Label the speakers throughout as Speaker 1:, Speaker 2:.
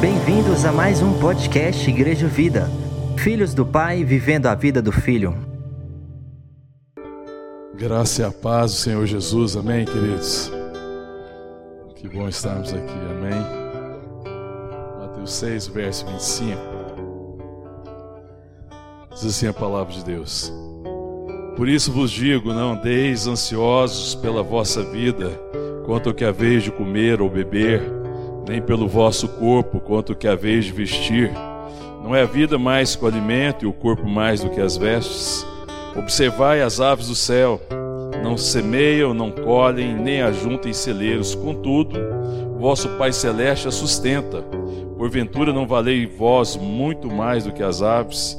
Speaker 1: Bem-vindos a mais um podcast Igreja Vida. Filhos do Pai vivendo a vida do Filho.
Speaker 2: Graça e a paz do Senhor Jesus, amém, queridos? Que bom estarmos aqui, amém? Mateus 6, verso 25. Diz assim a palavra de Deus. Por isso vos digo: não andeis ansiosos pela vossa vida, quanto ao que haveis de comer ou beber, nem pelo vosso corpo, quanto ao que haveis de vestir. Não é a vida mais que o alimento e o corpo mais do que as vestes? Observai as aves do céu, não semeiam, não colhem, nem ajuntem celeiros, contudo, vosso Pai Celeste a sustenta. Porventura não valei vós muito mais do que as aves?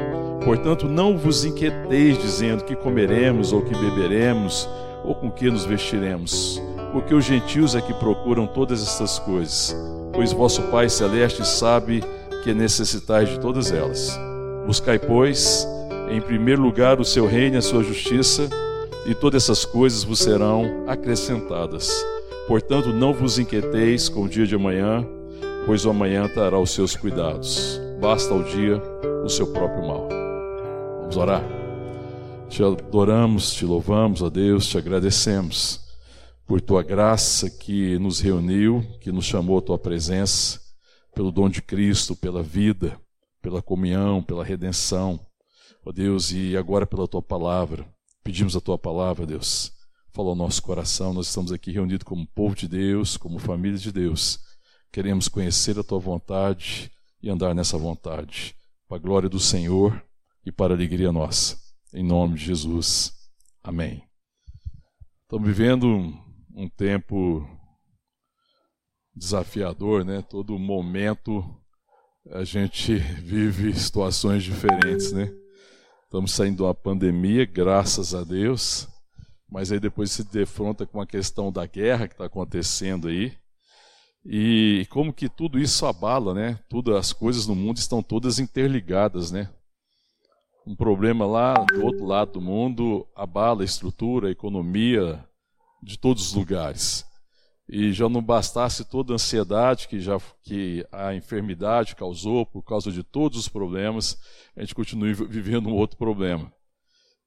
Speaker 2: Portanto, não vos inquieteis dizendo que comeremos ou que beberemos ou com que nos vestiremos, porque os gentios é que procuram todas estas coisas pois vosso Pai Celeste sabe que necessitais de todas elas. Buscai, pois, em primeiro lugar o seu reino e a sua justiça, e todas essas coisas vos serão acrescentadas. Portanto, não vos inquieteis com o dia de amanhã, pois o amanhã trará os seus cuidados. Basta ao dia o seu próprio mal. Vamos orar. Te adoramos, te louvamos, ó Deus, te agradecemos por tua graça que nos reuniu, que nos chamou à tua presença, pelo dom de Cristo, pela vida, pela comunhão, pela redenção. Ó Deus, e agora pela tua palavra. Pedimos a tua palavra, Deus. Fala ao nosso coração. Nós estamos aqui reunidos como povo de Deus, como família de Deus. Queremos conhecer a tua vontade e andar nessa vontade, para a glória do Senhor e para a alegria nossa. Em nome de Jesus. Amém. Estamos vivendo um tempo desafiador, né? Todo momento a gente vive situações diferentes, né? Estamos saindo de uma pandemia, graças a Deus, mas aí depois se defronta com a questão da guerra que está acontecendo aí. E como que tudo isso abala, né? Tudo, as coisas no mundo estão todas interligadas, né? Um problema lá do outro lado do mundo abala a estrutura, a economia, de todos os lugares. E já não bastasse toda a ansiedade que, já, que a enfermidade causou por causa de todos os problemas, a gente continua vivendo um outro problema.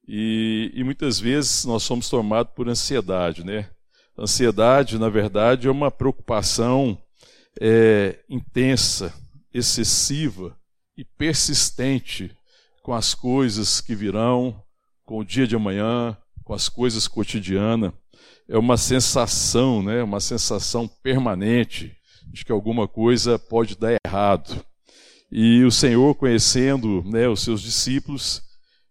Speaker 2: E, e muitas vezes nós somos tomados por ansiedade, né? Ansiedade, na verdade, é uma preocupação é, intensa, excessiva e persistente com as coisas que virão, com o dia de amanhã, com as coisas cotidianas é uma sensação, né, uma sensação permanente de que alguma coisa pode dar errado. E o Senhor, conhecendo né, os seus discípulos,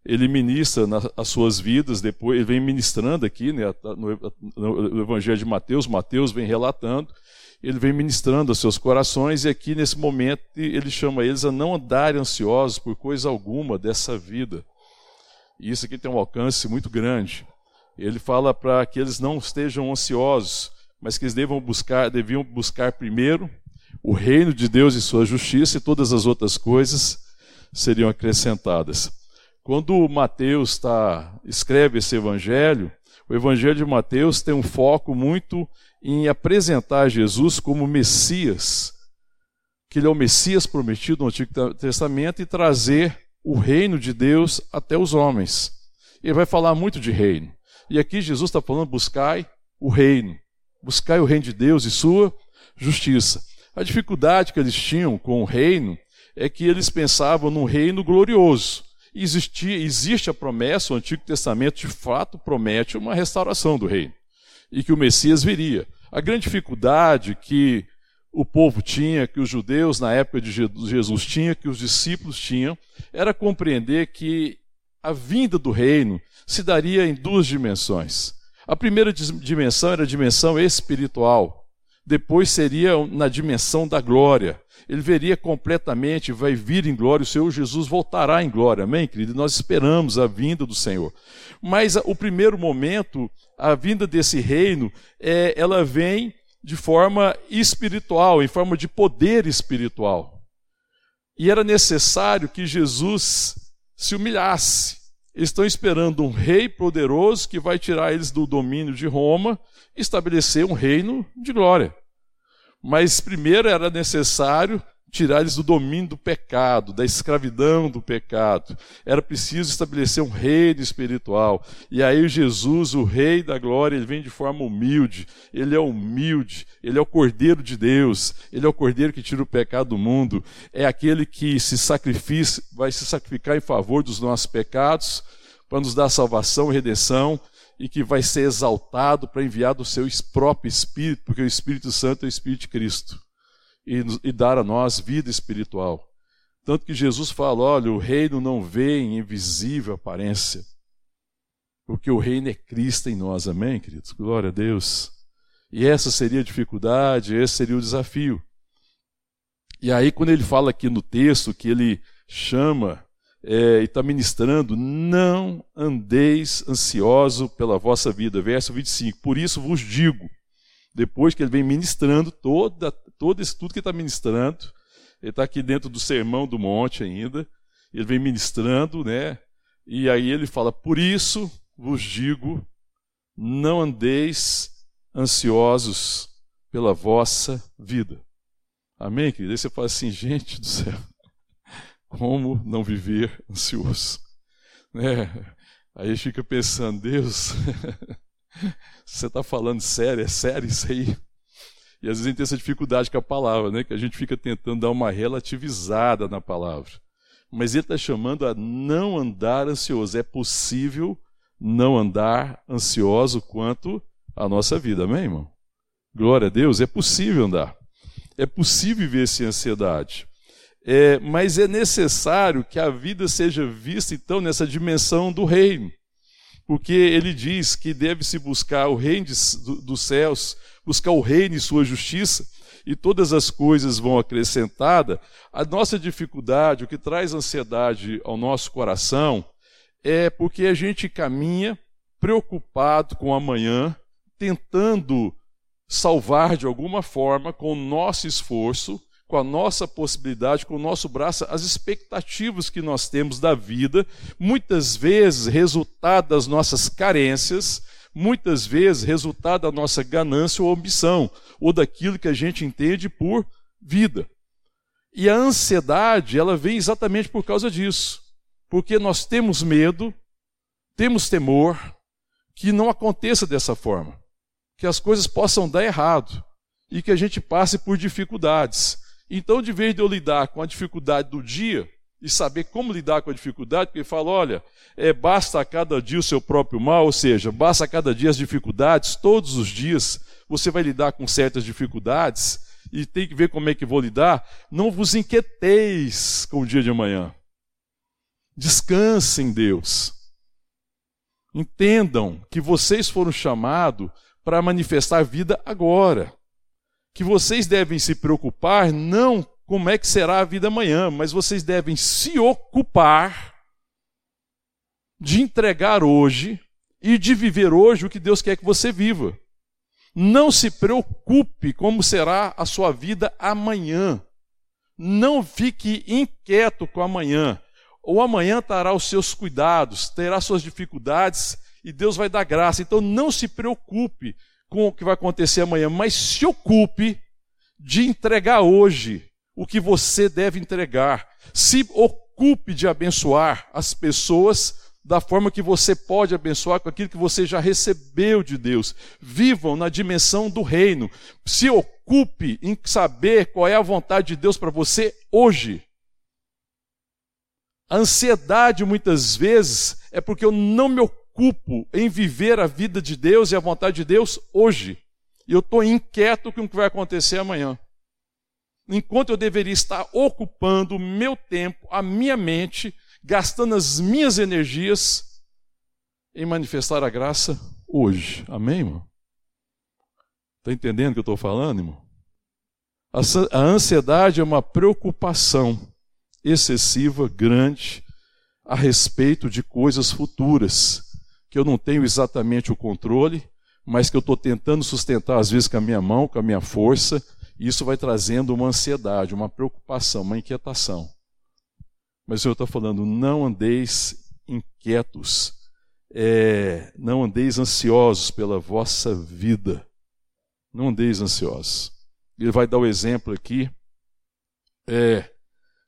Speaker 2: ele ministra nas as suas vidas, depois ele vem ministrando aqui né, no Evangelho de Mateus, Mateus vem relatando, ele vem ministrando aos seus corações, e aqui nesse momento ele chama eles a não andarem ansiosos por coisa alguma dessa vida. E isso aqui tem um alcance muito grande ele fala para que eles não estejam ansiosos, mas que eles devam buscar, deviam buscar primeiro o reino de Deus e sua justiça, e todas as outras coisas seriam acrescentadas. Quando Mateus tá, escreve esse evangelho, o evangelho de Mateus tem um foco muito em apresentar Jesus como Messias, que ele é o Messias prometido no Antigo Testamento, e trazer o reino de Deus até os homens. Ele vai falar muito de reino. E aqui Jesus está falando: buscai o reino, buscai o reino de Deus e sua justiça. A dificuldade que eles tinham com o reino é que eles pensavam num reino glorioso. Existia, existe a promessa, o Antigo Testamento de fato promete uma restauração do reino e que o Messias viria. A grande dificuldade que o povo tinha, que os judeus na época de Jesus tinham, que os discípulos tinham, era compreender que a vinda do reino se daria em duas dimensões. A primeira dimensão era a dimensão espiritual. Depois seria na dimensão da glória. Ele veria completamente, vai vir em glória, o Senhor Jesus voltará em glória, amém, querido? Nós esperamos a vinda do Senhor. Mas o primeiro momento, a vinda desse reino, é, ela vem de forma espiritual, em forma de poder espiritual. E era necessário que Jesus se humilhasse. Estão esperando um rei poderoso que vai tirar eles do domínio de Roma e estabelecer um reino de glória. Mas primeiro era necessário tirar eles do domínio do pecado, da escravidão do pecado. Era preciso estabelecer um reino espiritual. E aí Jesus, o rei da glória, ele vem de forma humilde. Ele é humilde, ele é o cordeiro de Deus, ele é o cordeiro que tira o pecado do mundo. É aquele que se sacrifica, vai se sacrificar em favor dos nossos pecados, para nos dar salvação e redenção e que vai ser exaltado para enviar do seu próprio Espírito, porque o Espírito Santo é o Espírito de Cristo e, e dar a nós vida espiritual. Tanto que Jesus fala: olha, o reino não vê em invisível aparência, porque o reino é Cristo em nós, amém, queridos? Glória a Deus. E essa seria a dificuldade, esse seria o desafio. E aí, quando ele fala aqui no texto que ele chama é, e está ministrando, não andeis ansioso pela vossa vida. Verso 25. Por isso vos digo, depois que ele vem ministrando toda, todo esse tudo que ele está ministrando, ele está aqui dentro do sermão do monte ainda, ele vem ministrando, né? E aí ele fala: Por isso vos digo, não andeis ansiosos pela vossa vida. Amém, querido? Aí você fala assim, gente do céu, como não viver ansioso? Né? Aí fica pensando, Deus, você está falando sério? É sério isso aí? E às vezes a gente tem essa dificuldade com a palavra, né? que a gente fica tentando dar uma relativizada na palavra. Mas ele está chamando a não andar ansioso. É possível não andar ansioso quanto a nossa vida, amém, irmão? Glória a Deus, é possível andar. É possível viver sem ansiedade. É, mas é necessário que a vida seja vista, então, nessa dimensão do reino. Porque ele diz que deve-se buscar o reino dos céus, buscar o reino e sua justiça, e todas as coisas vão acrescentada. A nossa dificuldade, o que traz ansiedade ao nosso coração, é porque a gente caminha preocupado com amanhã, tentando salvar de alguma forma, com o nosso esforço, com a nossa possibilidade, com o nosso braço, as expectativas que nós temos da vida, muitas vezes resultado das nossas carências, muitas vezes resultado da nossa ganância ou ambição, ou daquilo que a gente entende por vida. E a ansiedade, ela vem exatamente por causa disso. Porque nós temos medo, temos temor que não aconteça dessa forma, que as coisas possam dar errado e que a gente passe por dificuldades. Então, de vez de eu lidar com a dificuldade do dia e saber como lidar com a dificuldade, porque ele fala: olha, é, basta a cada dia o seu próprio mal, ou seja, basta a cada dia as dificuldades, todos os dias você vai lidar com certas dificuldades e tem que ver como é que vou lidar. Não vos inquieteis com o dia de amanhã. Descansem, Deus. Entendam que vocês foram chamados para manifestar vida agora que vocês devem se preocupar não como é que será a vida amanhã, mas vocês devem se ocupar de entregar hoje e de viver hoje o que Deus quer que você viva. Não se preocupe como será a sua vida amanhã. Não fique inquieto com amanhã. O amanhã terá os seus cuidados, terá suas dificuldades e Deus vai dar graça. Então não se preocupe com o que vai acontecer amanhã, mas se ocupe de entregar hoje o que você deve entregar. Se ocupe de abençoar as pessoas da forma que você pode abençoar com aquilo que você já recebeu de Deus. Vivam na dimensão do reino. Se ocupe em saber qual é a vontade de Deus para você hoje. A ansiedade muitas vezes é porque eu não me ocupo preocupo em viver a vida de Deus e a vontade de Deus hoje. E eu estou inquieto com o que vai acontecer amanhã. Enquanto eu deveria estar ocupando o meu tempo, a minha mente, gastando as minhas energias em manifestar a graça hoje. Amém, irmão? Está entendendo o que eu estou falando, irmão? A ansiedade é uma preocupação excessiva, grande, a respeito de coisas futuras, que eu não tenho exatamente o controle, mas que eu estou tentando sustentar, às vezes, com a minha mão, com a minha força, e isso vai trazendo uma ansiedade, uma preocupação, uma inquietação. Mas o Senhor está falando, não andeis inquietos, é, não andeis ansiosos pela vossa vida. Não andeis ansiosos. Ele vai dar o exemplo aqui, é,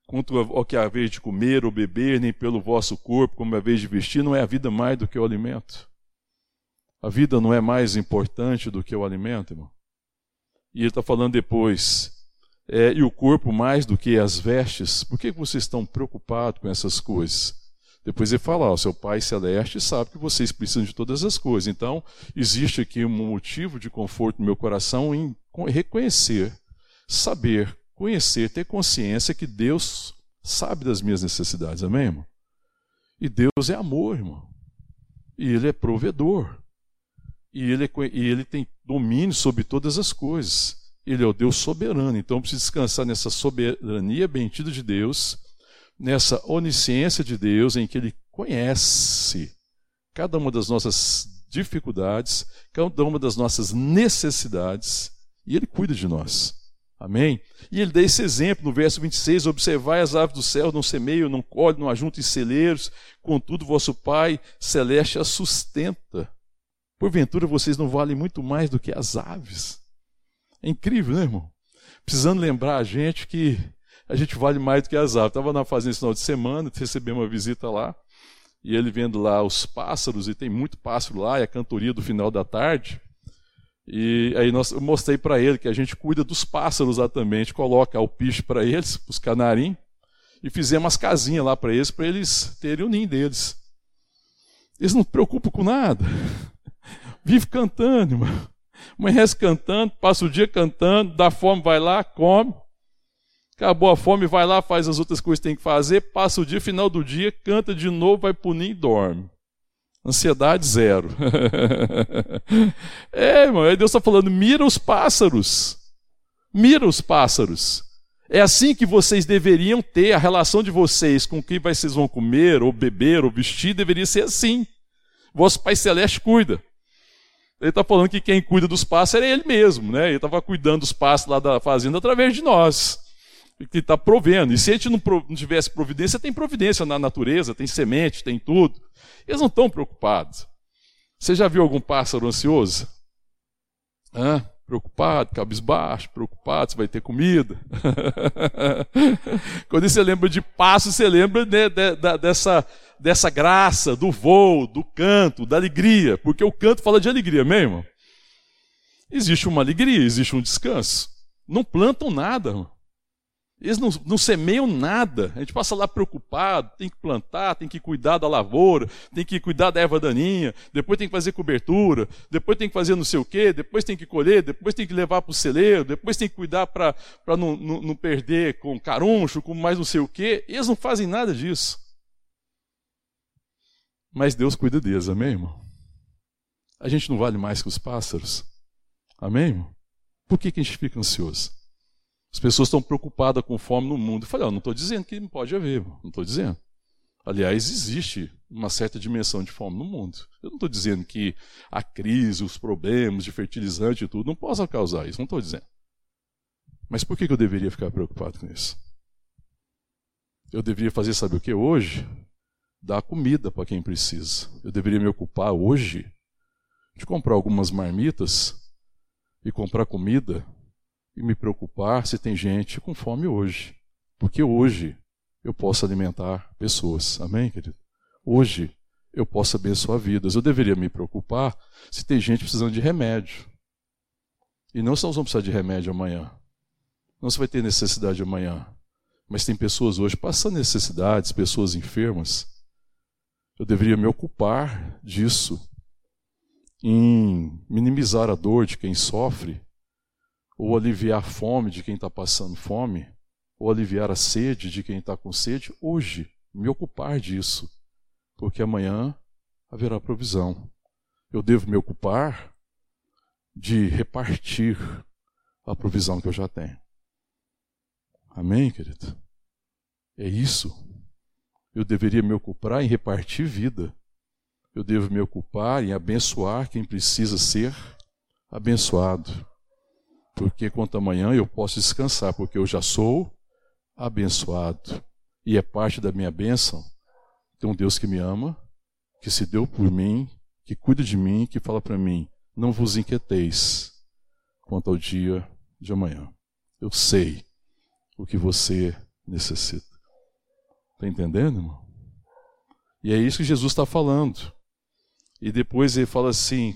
Speaker 2: quanto ao que é a vez de comer ou beber, nem pelo vosso corpo, como é a vez de vestir, não é a vida mais do que o alimento. A vida não é mais importante do que o alimento, irmão. E ele está falando depois, é, e o corpo mais do que as vestes. Por que vocês estão preocupados com essas coisas? Depois ele fala: o seu Pai Celeste sabe que vocês precisam de todas as coisas. Então, existe aqui um motivo de conforto no meu coração em reconhecer, saber, conhecer, ter consciência que Deus sabe das minhas necessidades. Amém, irmão? E Deus é amor, irmão. E Ele é provedor. E Ele, é, e ele tem domínio sobre todas as coisas. Ele é o Deus soberano. Então, eu preciso descansar nessa soberania bendita de Deus nessa onisciência de Deus em que Ele conhece cada uma das nossas dificuldades, cada uma das nossas necessidades, e Ele cuida de nós. Amém? E ele dá esse exemplo no verso 26: Observai as aves do céu, não semeiam, não colhem, não ajuntam em celeiros, contudo, vosso Pai celeste as sustenta. Porventura vocês não valem muito mais do que as aves. É incrível, né, irmão? Precisando lembrar a gente que a gente vale mais do que as aves. Estava na fazenda esse final de semana, recebi uma visita lá, e ele vendo lá os pássaros, e tem muito pássaro lá, e a cantoria do final da tarde. E aí nós, eu mostrei para ele que a gente cuida dos pássaros lá também, a gente coloca alpiche para eles, os canarim, e fizemos umas casinhas lá para eles, para eles terem o ninho deles. Eles não se preocupam com nada. Vive cantando, irmão. Amanhece cantando, passa o dia cantando, dá fome, vai lá, come. Acabou a fome, vai lá, faz as outras coisas que tem que fazer, passa o dia, final do dia, canta de novo, vai punir e dorme. Ansiedade zero. é, irmão, Deus está falando: mira os pássaros. Mira os pássaros. É assim que vocês deveriam ter a relação de vocês com quem vocês vão comer, ou beber, ou vestir, deveria ser assim. Vosso Pai Celeste cuida. Ele está falando que quem cuida dos pássaros é ele mesmo, né? Ele estava cuidando dos pássaros lá da fazenda através de nós que está provendo. E se a gente não tivesse providência, tem providência na natureza, tem semente, tem tudo. Eles não estão preocupados. Você já viu algum pássaro ansioso? Hã? Preocupado, cabisbaixo, preocupado se vai ter comida. Quando você lembra de passo, você lembra né, de, de, dessa, dessa graça, do voo, do canto, da alegria. Porque o canto fala de alegria mesmo. Existe uma alegria, existe um descanso. Não plantam nada. Irmão. Eles não, não semeiam nada. A gente passa lá preocupado, tem que plantar, tem que cuidar da lavoura, tem que cuidar da erva daninha, depois tem que fazer cobertura, depois tem que fazer não sei o quê, depois tem que colher, depois tem que levar para o celeiro, depois tem que cuidar para não, não, não, perder com caruncho, com mais não sei o quê. Eles não fazem nada disso. Mas Deus cuida deles, amém, irmão? A gente não vale mais que os pássaros. Amém? Por que, que a gente fica ansioso? As pessoas estão preocupadas com fome no mundo. Eu falei, oh, não estou dizendo que não pode haver, não estou dizendo. Aliás, existe uma certa dimensão de fome no mundo. Eu não estou dizendo que a crise, os problemas de fertilizante e tudo não possam causar isso, não estou dizendo. Mas por que eu deveria ficar preocupado com isso? Eu deveria fazer, sabe o que hoje? Dar comida para quem precisa. Eu deveria me ocupar hoje de comprar algumas marmitas e comprar comida e me preocupar se tem gente com fome hoje. Porque hoje eu posso alimentar pessoas. Amém, querido? Hoje eu posso abençoar vidas. Eu deveria me preocupar se tem gente precisando de remédio. E não só nós vamos precisar de remédio amanhã. Não se vai ter necessidade amanhã. Mas tem pessoas hoje passando necessidades, pessoas enfermas. Eu deveria me ocupar disso, em minimizar a dor de quem sofre ou aliviar a fome de quem está passando fome, ou aliviar a sede de quem está com sede, hoje, me ocupar disso, porque amanhã haverá provisão. eu devo me ocupar de repartir a provisão que eu já tenho. Amém, querido? É isso. Eu deveria me ocupar em repartir vida. Eu devo me ocupar em abençoar quem precisa ser abençoado. Porque quanto amanhã eu posso descansar, porque eu já sou abençoado. E é parte da minha bênção. Tem um Deus que me ama, que se deu por mim, que cuida de mim, que fala para mim: não vos inquieteis quanto ao dia de amanhã. Eu sei o que você necessita. Está entendendo, irmão? E é isso que Jesus está falando. E depois ele fala assim,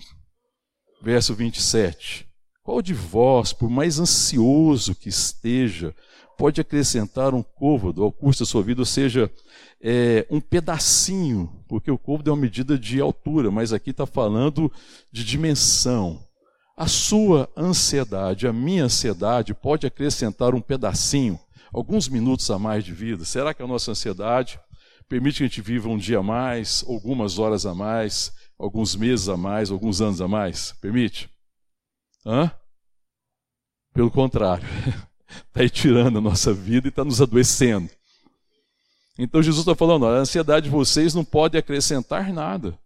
Speaker 2: verso 27. Qual de vós, por mais ansioso que esteja, pode acrescentar um côvado ao curso da sua vida, ou seja, é, um pedacinho, porque o côvado é uma medida de altura, mas aqui está falando de dimensão. A sua ansiedade, a minha ansiedade, pode acrescentar um pedacinho, alguns minutos a mais de vida. Será que a nossa ansiedade permite que a gente viva um dia a mais, algumas horas a mais, alguns meses a mais, alguns anos a mais? Permite? Hã? Pelo contrário, está aí tirando a nossa vida e está nos adoecendo. Então Jesus está falando: a ansiedade de vocês não pode acrescentar nada,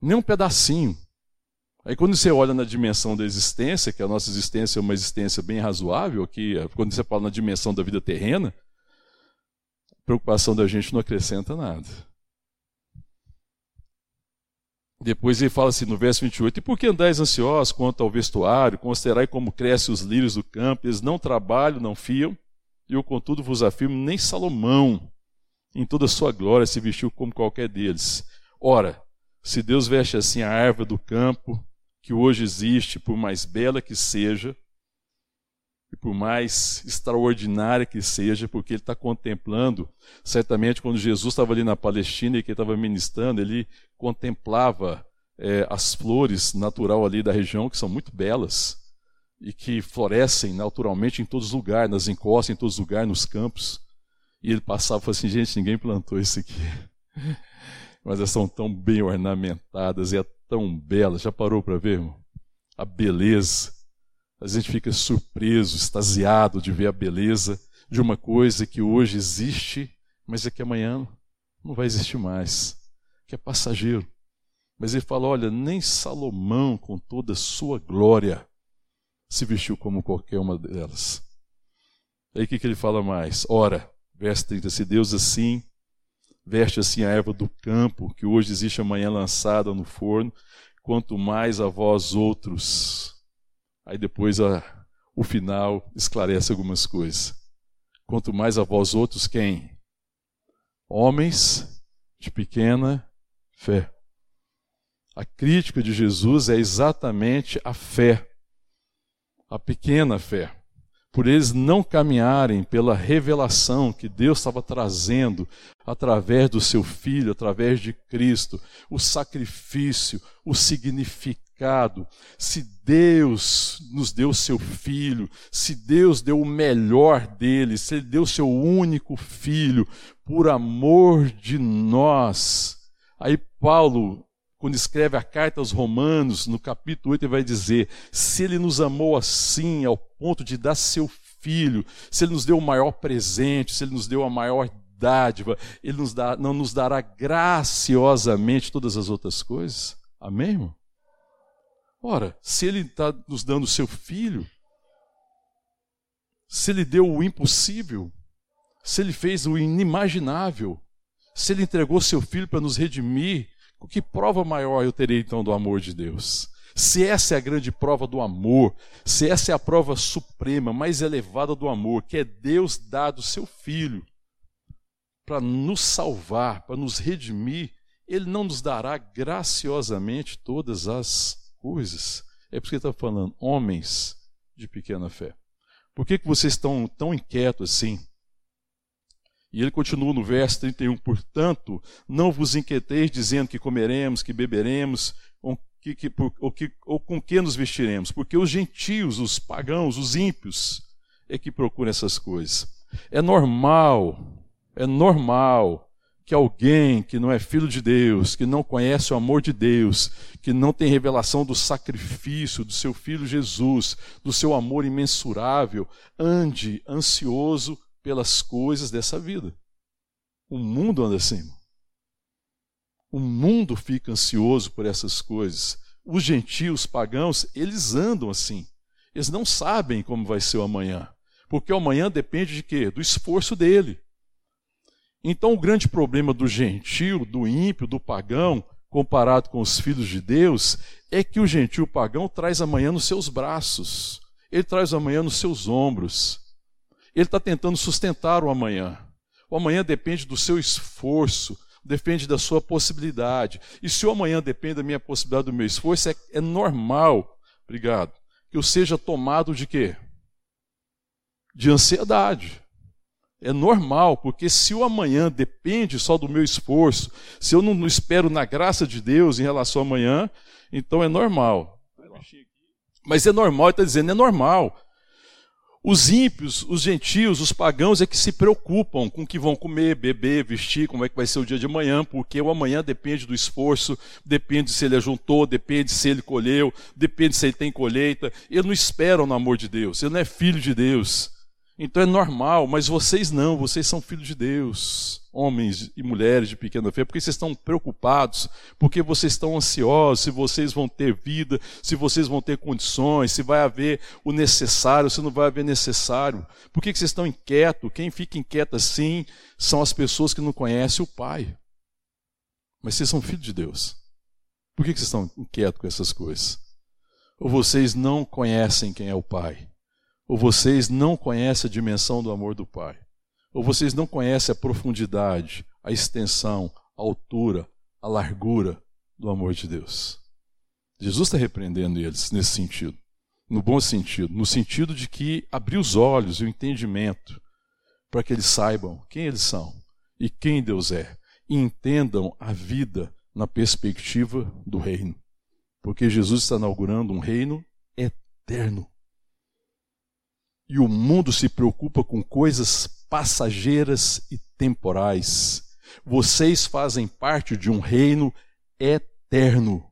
Speaker 2: nem um pedacinho. Aí quando você olha na dimensão da existência, que a nossa existência é uma existência bem razoável, aqui, quando você fala na dimensão da vida terrena, a preocupação da gente não acrescenta nada. Depois ele fala assim no verso 28, e por que andais ansiosos quanto ao vestuário, considerai como crescem os lírios do campo, eles não trabalham, não fiam, eu contudo vos afirmo, nem Salomão, em toda a sua glória, se vestiu como qualquer deles. Ora, se Deus veste assim a árvore do campo, que hoje existe, por mais bela que seja, e por mais extraordinária que seja, porque ele está contemplando, certamente quando Jesus estava ali na Palestina e que estava ministrando, ele contemplava é, as flores natural ali da região, que são muito belas, e que florescem naturalmente em todos os lugares, nas encostas, em todos os lugares, nos campos. E ele passava e falava assim, gente, ninguém plantou isso aqui. Mas elas são tão bem ornamentadas e é tão bela. Já parou para ver, irmão? A beleza. A gente fica surpreso, extasiado de ver a beleza de uma coisa que hoje existe, mas é que amanhã não vai existir mais, que é passageiro. Mas ele fala: olha, nem Salomão, com toda a sua glória, se vestiu como qualquer uma delas. Aí o que, que ele fala mais? Ora, verso 30, se Deus assim veste assim a erva do campo, que hoje existe amanhã lançada no forno, quanto mais a vós outros. Aí depois a, o final esclarece algumas coisas. Quanto mais a vós outros, quem? Homens de pequena fé. A crítica de Jesus é exatamente a fé, a pequena fé por eles não caminharem pela revelação que Deus estava trazendo através do seu Filho, através de Cristo, o sacrifício, o significado. Se Deus nos deu seu Filho, se Deus deu o melhor dele, se Ele deu seu único Filho, por amor de nós. Aí Paulo quando escreve a carta aos Romanos, no capítulo 8, ele vai dizer: se ele nos amou assim, ao ponto de dar seu filho, se ele nos deu o maior presente, se ele nos deu a maior dádiva, ele nos dá, não nos dará graciosamente todas as outras coisas? Amém, irmão? Ora, se ele está nos dando o seu filho, se ele deu o impossível, se ele fez o inimaginável, se ele entregou seu filho para nos redimir, que prova maior eu terei então do amor de Deus? Se essa é a grande prova do amor, se essa é a prova suprema, mais elevada do amor, que é Deus dado seu Filho para nos salvar, para nos redimir, Ele não nos dará graciosamente todas as coisas. É por isso que ele está falando, homens de pequena fé. Por que, que vocês estão tão inquietos assim? E ele continua no verso 31, portanto, não vos inquieteis dizendo que comeremos, que beberemos, ou, que, que, ou, que, ou com que nos vestiremos, porque os gentios, os pagãos, os ímpios, é que procuram essas coisas. É normal, é normal que alguém que não é filho de Deus, que não conhece o amor de Deus, que não tem revelação do sacrifício do seu filho Jesus, do seu amor imensurável, ande ansioso pelas coisas dessa vida. O mundo anda assim. O mundo fica ansioso por essas coisas. Os gentios pagãos, eles andam assim. Eles não sabem como vai ser o amanhã. Porque o amanhã depende de quê? Do esforço dele. Então, o grande problema do gentio, do ímpio, do pagão, comparado com os filhos de Deus, é que o gentio pagão traz amanhã nos seus braços, ele traz amanhã nos seus ombros, ele está tentando sustentar o amanhã. O amanhã depende do seu esforço, depende da sua possibilidade. E se o amanhã depende da minha possibilidade, do meu esforço, é, é normal, obrigado, que eu seja tomado de quê? De ansiedade. É normal, porque se o amanhã depende só do meu esforço, se eu não espero na graça de Deus em relação ao amanhã, então é normal. Mas é normal, ele está dizendo, é normal. Os ímpios, os gentios, os pagãos é que se preocupam com o que vão comer, beber, vestir, como é que vai ser o dia de amanhã, porque o amanhã depende do esforço, depende se ele ajuntou, depende se ele colheu, depende se ele tem colheita. Ele não espera no amor de Deus, ele não é filho de Deus. Então é normal, mas vocês não, vocês são filhos de Deus, homens e mulheres de pequena fé, porque vocês estão preocupados, porque vocês estão ansiosos se vocês vão ter vida, se vocês vão ter condições, se vai haver o necessário, se não vai haver necessário. Por que vocês estão inquietos? Quem fica inquieto assim são as pessoas que não conhecem o Pai. Mas vocês são filhos de Deus. Por que vocês estão inquietos com essas coisas? Ou vocês não conhecem quem é o Pai? Ou vocês não conhecem a dimensão do amor do Pai. Ou vocês não conhecem a profundidade, a extensão, a altura, a largura do amor de Deus. Jesus está repreendendo eles nesse sentido, no bom sentido, no sentido de que abrir os olhos e o entendimento para que eles saibam quem eles são e quem Deus é, e entendam a vida na perspectiva do reino. Porque Jesus está inaugurando um reino eterno e o mundo se preocupa com coisas passageiras e temporais. Vocês fazem parte de um reino eterno.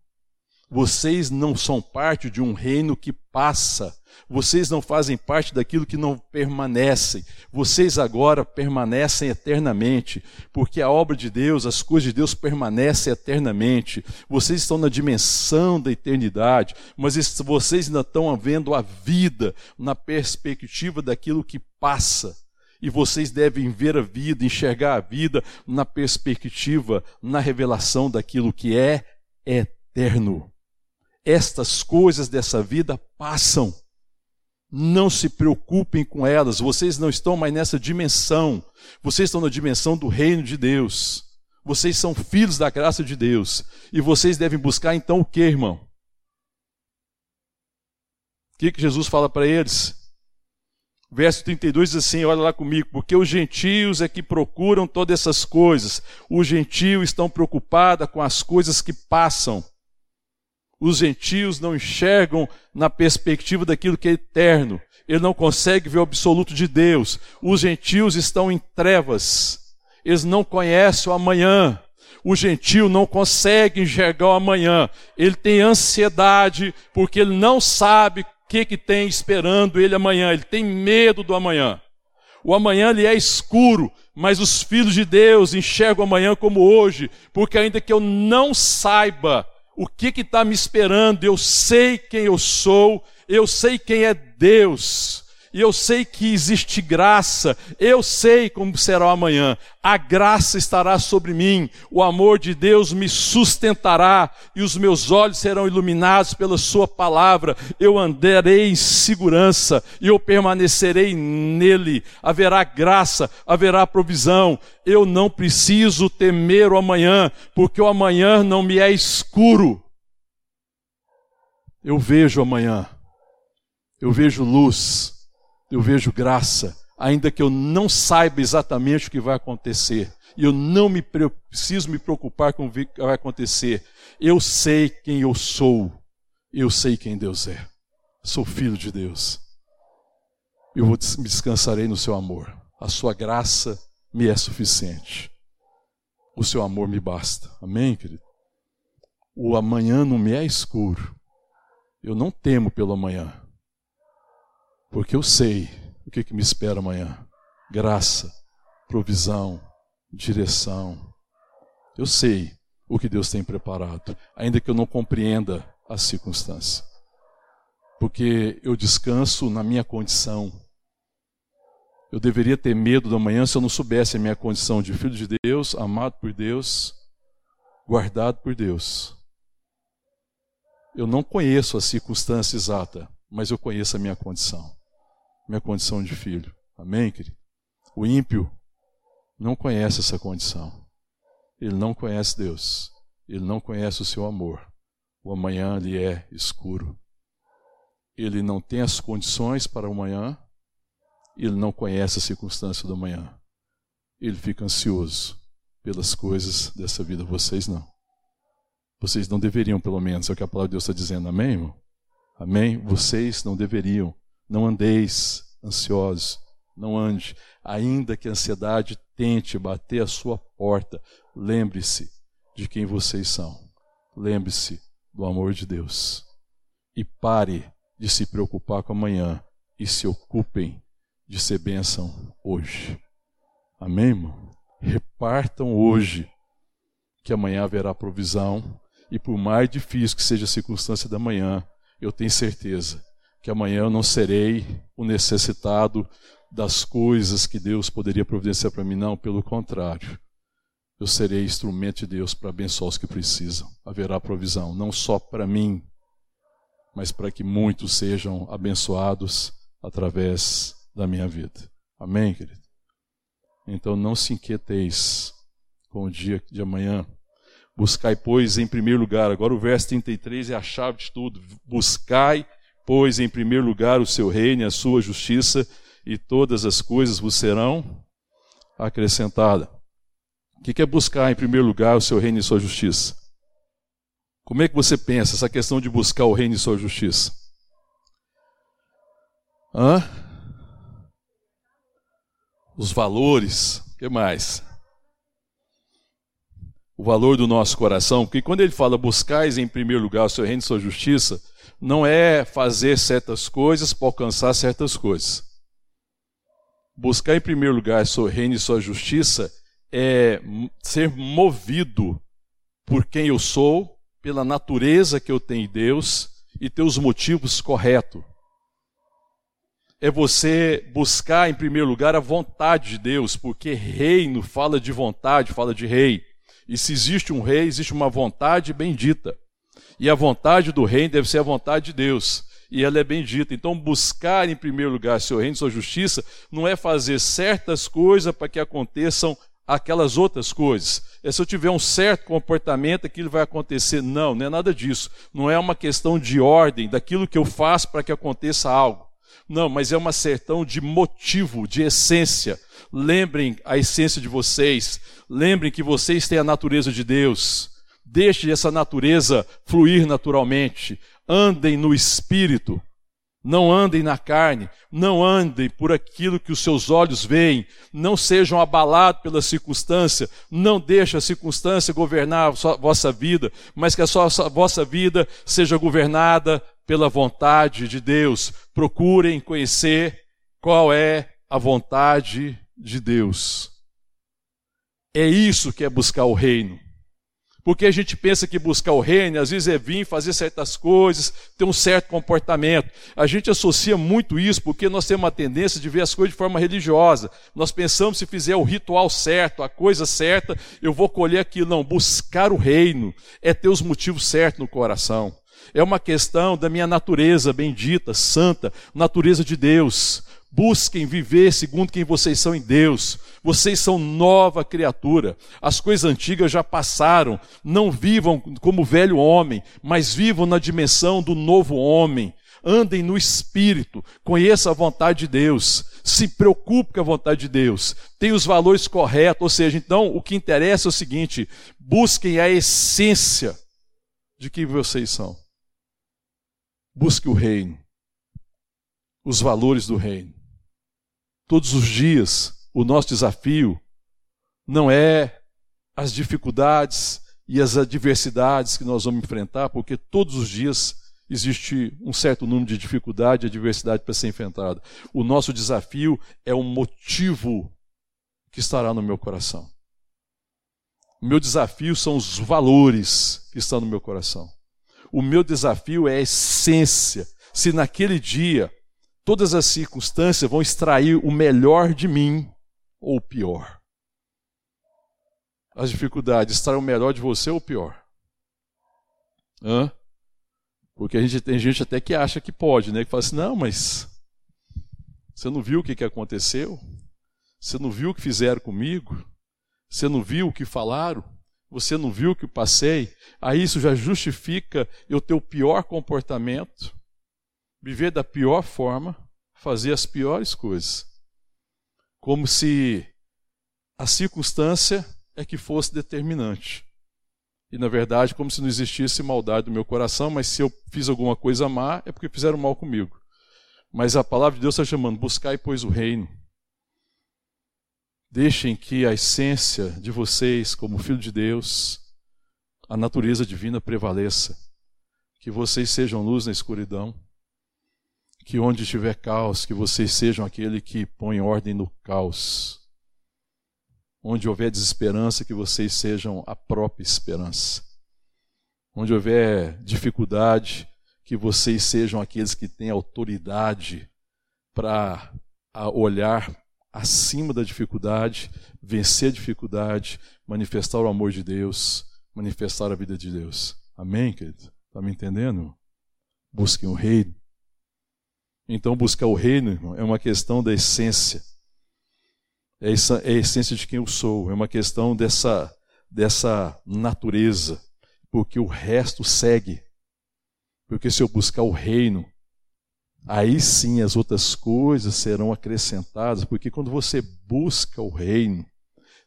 Speaker 2: Vocês não são parte de um reino que passa. Vocês não fazem parte daquilo que não permanece. Vocês agora permanecem eternamente, porque a obra de Deus, as coisas de Deus permanecem eternamente. Vocês estão na dimensão da eternidade, mas vocês ainda estão vendo a vida na perspectiva daquilo que passa. E vocês devem ver a vida, enxergar a vida na perspectiva, na revelação daquilo que é eterno. Estas coisas dessa vida passam. Não se preocupem com elas, vocês não estão mais nessa dimensão. Vocês estão na dimensão do reino de Deus. Vocês são filhos da graça de Deus. E vocês devem buscar então o que, irmão? O que, que Jesus fala para eles? Verso 32 diz assim: olha lá comigo, porque os gentios é que procuram todas essas coisas. Os gentios estão preocupados com as coisas que passam. Os gentios não enxergam na perspectiva daquilo que é eterno. Ele não consegue ver o absoluto de Deus. Os gentios estão em trevas. Eles não conhecem o amanhã. O gentio não consegue enxergar o amanhã. Ele tem ansiedade porque ele não sabe o que, que tem esperando ele amanhã. Ele tem medo do amanhã. O amanhã lhe é escuro, mas os filhos de Deus enxergam o amanhã como hoje, porque ainda que eu não saiba o que está me esperando, eu sei quem eu sou, eu sei quem é Deus e eu sei que existe graça, eu sei como será o amanhã. A graça estará sobre mim, o amor de Deus me sustentará e os meus olhos serão iluminados pela Sua palavra. Eu andarei em segurança e eu permanecerei nele. Haverá graça, haverá provisão. Eu não preciso temer o amanhã, porque o amanhã não me é escuro. Eu vejo amanhã, eu vejo luz, eu vejo graça, ainda que eu não saiba exatamente o que vai acontecer. E eu não me preciso me preocupar com o que vai acontecer. Eu sei quem eu sou. Eu sei quem Deus é. Sou filho de Deus. Eu vou me descansarei no seu amor. A sua graça me é suficiente. o seu amor me basta. Amém, querido? O amanhã não me é escuro. Eu não temo pelo amanhã. Porque eu sei o que, que me espera amanhã. Graça, provisão, direção. Eu sei o que Deus tem preparado, ainda que eu não compreenda as circunstâncias. Porque eu descanso na minha condição. Eu deveria ter medo da manhã se eu não soubesse a minha condição de filho de Deus, amado por Deus, guardado por Deus. Eu não conheço a circunstância exata, mas eu conheço a minha condição. Minha condição de filho. Amém, querido? O ímpio não conhece essa condição. Ele não conhece Deus. Ele não conhece o seu amor. O amanhã lhe é escuro. Ele não tem as condições para o amanhã. Ele não conhece a circunstância do amanhã. Ele fica ansioso pelas coisas dessa vida. Vocês não. Vocês não deveriam, pelo menos, é o que a palavra de Deus está dizendo. Amém, irmão? Amém? Vocês não deveriam. Não andeis ansiosos. Não ande. Ainda que a ansiedade tente bater a sua porta, lembre-se de quem vocês são. Lembre-se do amor de Deus. E pare de se preocupar com amanhã e se ocupem de ser bênção hoje. Amém, irmão? Repartam hoje, que amanhã haverá provisão, e por mais difícil que seja a circunstância da manhã, eu tenho certeza que amanhã eu não serei o necessitado das coisas que Deus poderia providenciar para mim, não, pelo contrário. Eu serei instrumento de Deus para abençoar os que precisam. Haverá provisão, não só para mim, mas para que muitos sejam abençoados através da minha vida. Amém, querido? Então não se inquieteis com o dia de amanhã. Buscai, pois, em primeiro lugar. Agora o verso 33 é a chave de tudo. Buscai, pois, em primeiro lugar o seu reino e a sua justiça, e todas as coisas vos serão acrescentadas. O que é buscar em primeiro lugar o seu reino e sua justiça? Como é que você pensa essa questão de buscar o reino e sua justiça? Hã? Os valores, o que mais? O valor do nosso coração, porque quando ele fala buscais em primeiro lugar o seu reino e sua justiça, não é fazer certas coisas para alcançar certas coisas. Buscar em primeiro lugar seu reino e sua justiça é ser movido por quem eu sou, pela natureza que eu tenho em Deus e ter os motivos corretos. É você buscar em primeiro lugar a vontade de Deus, porque reino fala de vontade, fala de rei. E se existe um rei, existe uma vontade bendita. E a vontade do rei deve ser a vontade de Deus e ela é bendita. Então, buscar em primeiro lugar seu reino, sua justiça, não é fazer certas coisas para que aconteçam aquelas outras coisas. É se eu tiver um certo comportamento, aquilo vai acontecer. Não, não é nada disso. Não é uma questão de ordem, daquilo que eu faço para que aconteça algo. Não, mas é uma questão de motivo, de essência. Lembrem a essência de vocês. Lembrem que vocês têm a natureza de Deus. Deixe essa natureza fluir naturalmente andem no espírito, não andem na carne, não andem por aquilo que os seus olhos veem, não sejam abalados pela circunstância, não deixe a circunstância governar a vossa vida, mas que a, sua, a vossa vida seja governada pela vontade de Deus. Procurem conhecer qual é a vontade de Deus. É isso que é buscar o reino. Porque a gente pensa que buscar o reino, às vezes é vir fazer certas coisas, ter um certo comportamento. A gente associa muito isso porque nós temos uma tendência de ver as coisas de forma religiosa. Nós pensamos se fizer o ritual certo, a coisa certa, eu vou colher aquilo. Não, buscar o reino é ter os motivos certos no coração. É uma questão da minha natureza bendita, santa, natureza de Deus. Busquem viver segundo quem vocês são em Deus. Vocês são nova criatura. As coisas antigas já passaram. Não vivam como velho homem, mas vivam na dimensão do novo homem. Andem no espírito, conheça a vontade de Deus, se preocupe com a vontade de Deus, tenha os valores corretos, ou seja, então o que interessa é o seguinte: busquem a essência de quem vocês são. Busque o reino, os valores do reino todos os dias, o nosso desafio não é as dificuldades e as adversidades que nós vamos enfrentar, porque todos os dias existe um certo número de dificuldade e adversidade para ser enfrentada. O nosso desafio é o motivo que estará no meu coração. O meu desafio são os valores que estão no meu coração. O meu desafio é a essência. Se naquele dia todas as circunstâncias vão extrair o melhor de mim ou o pior. As dificuldades extraem o melhor de você ou o pior? Hã? Porque a gente tem gente até que acha que pode, né? Que fala assim, não, mas você não viu o que, que aconteceu? Você não viu o que fizeram comigo? Você não viu o que falaram? Você não viu o que passei? Aí isso já justifica eu ter o pior comportamento, viver da pior forma, fazer as piores coisas. Como se a circunstância é que fosse determinante. E na verdade, como se não existisse maldade no meu coração, mas se eu fiz alguma coisa má, é porque fizeram mal comigo. Mas a palavra de Deus está chamando: buscai, pois, o reino. Deixem que a essência de vocês, como filho de Deus, a natureza divina prevaleça. Que vocês sejam luz na escuridão. Que onde estiver caos, que vocês sejam aquele que põe ordem no caos Onde houver desesperança, que vocês sejam a própria esperança. Onde houver dificuldade, que vocês sejam aqueles que têm autoridade para olhar acima da dificuldade, vencer a dificuldade, manifestar o amor de Deus, manifestar a vida de Deus. Amém, querido? Está me entendendo? Busquem o reino. Então, buscar o reino irmão, é uma questão da essência. É, é a essência de quem eu sou, é uma questão dessa, dessa natureza, porque o resto segue. Porque se eu buscar o reino, aí sim as outras coisas serão acrescentadas, porque quando você busca o reino,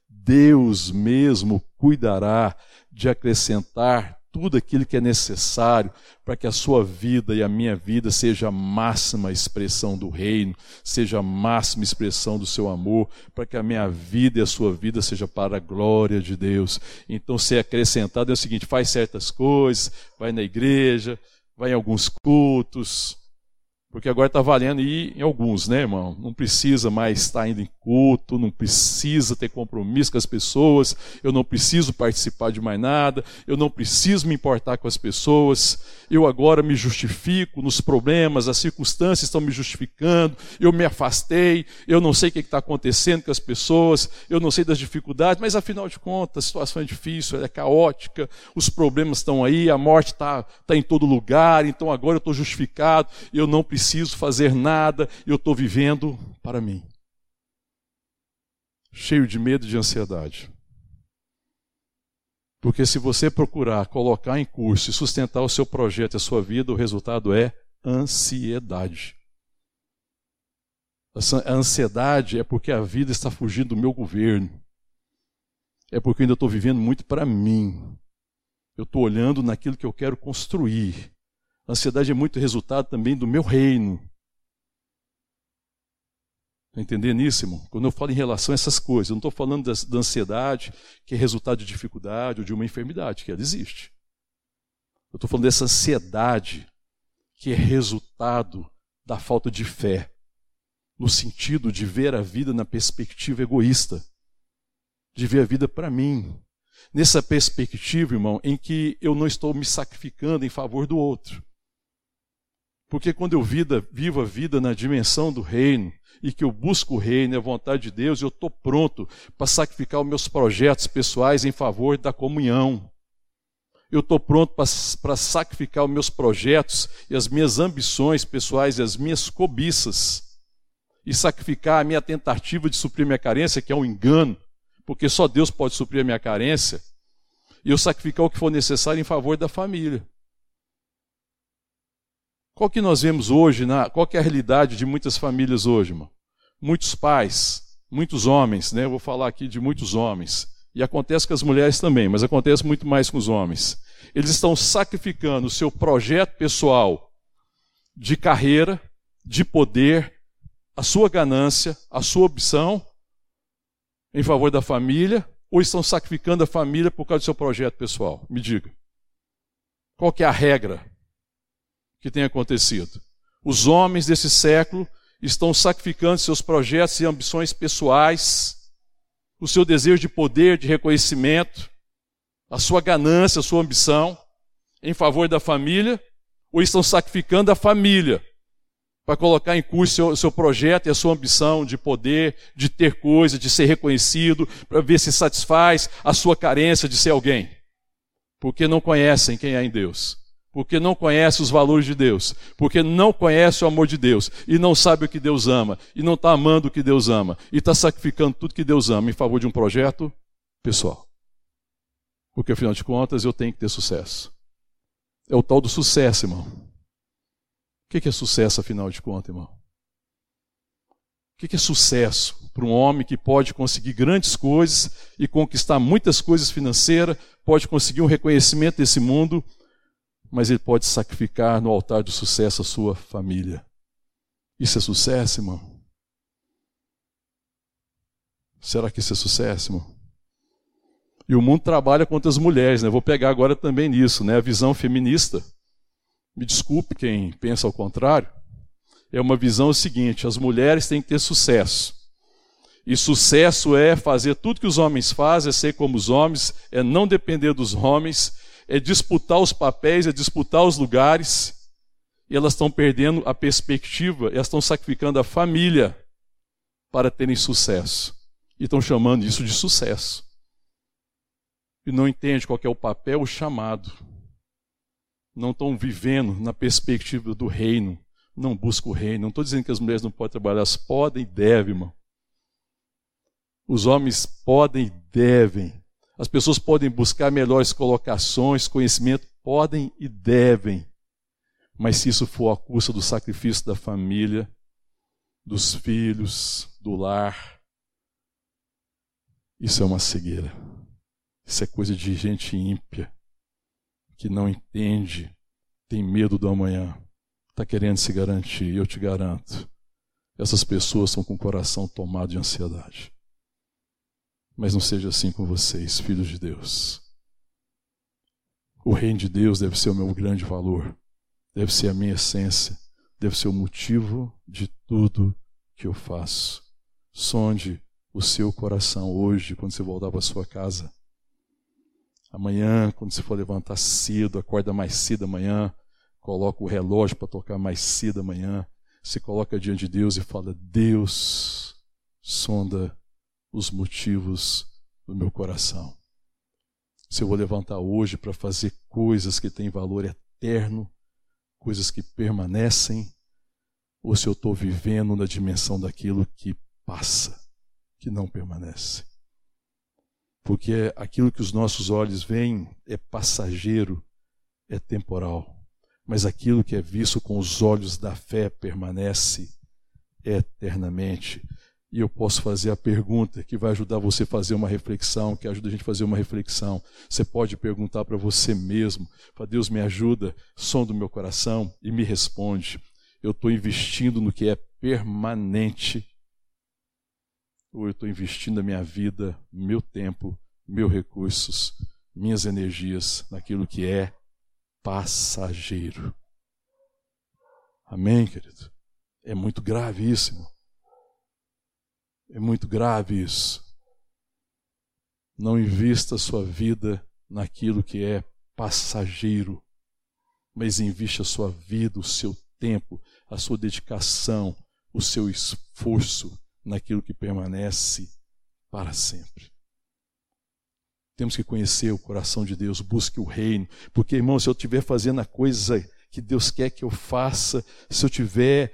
Speaker 2: Deus mesmo cuidará de acrescentar tudo aquilo que é necessário para que a sua vida e a minha vida seja a máxima expressão do reino, seja a máxima expressão do seu amor, para que a minha vida e a sua vida seja para a glória de Deus. Então, ser acrescentado é o seguinte: faz certas coisas, vai na igreja, vai em alguns cultos, porque agora está valendo ir em alguns, né, irmão? Não precisa mais estar indo em culto, não precisa ter compromisso com as pessoas, eu não preciso participar de mais nada, eu não preciso me importar com as pessoas, eu agora me justifico nos problemas, as circunstâncias estão me justificando, eu me afastei, eu não sei o que está acontecendo com as pessoas, eu não sei das dificuldades, mas afinal de contas a situação é difícil, é caótica, os problemas estão aí, a morte está tá em todo lugar, então agora eu estou justificado, eu não preciso preciso fazer nada, eu estou vivendo para mim. Cheio de medo e de ansiedade. Porque se você procurar colocar em curso e sustentar o seu projeto e a sua vida, o resultado é ansiedade. A ansiedade é porque a vida está fugindo do meu governo. É porque eu ainda estou vivendo muito para mim. Eu estou olhando naquilo que eu quero construir. A ansiedade é muito resultado também do meu reino. Está entendendo isso, irmão? Quando eu falo em relação a essas coisas, eu não estou falando da, da ansiedade que é resultado de dificuldade ou de uma enfermidade, que ela existe. Eu estou falando dessa ansiedade que é resultado da falta de fé, no sentido de ver a vida na perspectiva egoísta, de ver a vida para mim. Nessa perspectiva, irmão, em que eu não estou me sacrificando em favor do outro. Porque quando eu vida, vivo a vida na dimensão do reino e que eu busco o reino a vontade de Deus, eu estou pronto para sacrificar os meus projetos pessoais em favor da comunhão. Eu estou pronto para sacrificar os meus projetos e as minhas ambições pessoais e as minhas cobiças e sacrificar a minha tentativa de suprir minha carência, que é um engano, porque só Deus pode suprir a minha carência, e eu sacrificar o que for necessário em favor da família. Qual que nós vemos hoje, na, qual que é a realidade de muitas famílias hoje, irmão? Muitos pais, muitos homens, né? Eu vou falar aqui de muitos homens. E acontece com as mulheres também, mas acontece muito mais com os homens. Eles estão sacrificando o seu projeto pessoal de carreira, de poder, a sua ganância, a sua opção em favor da família, ou estão sacrificando a família por causa do seu projeto pessoal? Me diga. Qual que é a regra que tem acontecido? Os homens desse século estão sacrificando seus projetos e ambições pessoais, o seu desejo de poder, de reconhecimento, a sua ganância, a sua ambição, em favor da família, ou estão sacrificando a família para colocar em curso o seu, seu, projeto e a sua ambição de poder, de ter coisa, de ser reconhecido, para ver se satisfaz a sua carência de ser alguém. Porque não conhecem quem é em Deus. Porque não conhecem os valores de Deus. Porque não conhecem o amor de Deus. E não sabe o que Deus ama. E não está amando o que Deus ama. E está sacrificando tudo que Deus ama em favor de um projeto pessoal. Porque afinal de contas eu tenho que ter sucesso. É o tal do sucesso, irmão. O que é sucesso, afinal de contas, irmão? O que é sucesso para um homem que pode conseguir grandes coisas e conquistar muitas coisas financeiras, pode conseguir um reconhecimento desse mundo, mas ele pode sacrificar no altar do sucesso a sua família? Isso é sucesso, irmão? Será que isso é sucesso, irmão? E o mundo trabalha contra as mulheres, né? Vou pegar agora também nisso, né? A visão feminista me desculpe quem pensa ao contrário, é uma visão seguinte: as mulheres têm que ter sucesso. E sucesso é fazer tudo que os homens fazem, é ser como os homens, é não depender dos homens, é disputar os papéis, é disputar os lugares. E elas estão perdendo a perspectiva, elas estão sacrificando a família para terem sucesso. E estão chamando isso de sucesso. E não entende qual é o papel, o chamado não estão vivendo na perspectiva do reino, não buscam o reino. Não estou dizendo que as mulheres não podem trabalhar, elas podem e devem, irmão. Os homens podem e devem. As pessoas podem buscar melhores colocações, conhecimento, podem e devem. Mas se isso for à custa do sacrifício da família, dos filhos, do lar, isso é uma cegueira. Isso é coisa de gente ímpia que não entende, tem medo do amanhã, está querendo se garantir, eu te garanto. Essas pessoas estão com o coração tomado de ansiedade. Mas não seja assim com vocês, filhos de Deus. O reino de Deus deve ser o meu grande valor, deve ser a minha essência, deve ser o motivo de tudo que eu faço. Sonde o seu coração hoje, quando você voltar para sua casa. Amanhã, quando você for levantar cedo, acorda mais cedo amanhã, coloca o relógio para tocar mais cedo amanhã, se coloca diante de Deus e fala: Deus, sonda os motivos do meu coração. Se eu vou levantar hoje para fazer coisas que têm valor eterno, coisas que permanecem, ou se eu estou vivendo na dimensão daquilo que passa, que não permanece porque aquilo que os nossos olhos veem é passageiro, é temporal, mas aquilo que é visto com os olhos da fé permanece eternamente. E eu posso fazer a pergunta que vai ajudar você a fazer uma reflexão, que ajuda a gente a fazer uma reflexão. Você pode perguntar para você mesmo: para Deus me ajuda, som do meu coração, e me responde: eu estou investindo no que é permanente ou eu estou investindo a minha vida, meu tempo, meus recursos, minhas energias naquilo que é passageiro. Amém, querido? É muito. Irmão. É muito grave isso. Não invista sua vida naquilo que é passageiro, mas invista a sua vida, o seu tempo, a sua dedicação, o seu esforço naquilo que permanece para sempre. Temos que conhecer o coração de Deus, busque o reino, porque, irmão, se eu estiver fazendo a coisa que Deus quer que eu faça, se eu estiver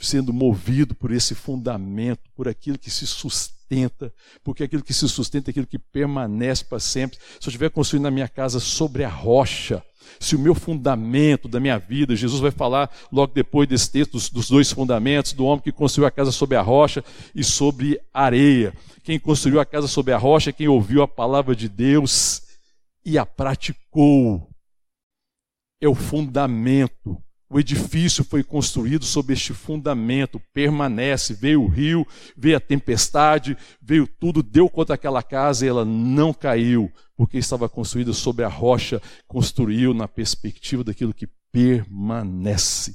Speaker 2: sendo movido por esse fundamento, por aquilo que se sustenta, porque aquilo que se sustenta é aquilo que permanece para sempre. Se eu estiver construindo a minha casa sobre a rocha, se o meu fundamento da minha vida, Jesus vai falar logo depois desse texto dos, dos, dois fundamentos, do homem que construiu a casa sobre a rocha e sobre areia. Quem construiu a casa sobre a rocha é quem ouviu a palavra de Deus e a praticou. É o fundamento, O edifício foi construído sob este fundamento, permanece. Veio o rio, veio a tempestade, veio tudo, deu contra aquela casa e ela não caiu, porque estava construída sobre a rocha, construiu na perspectiva daquilo que permanece.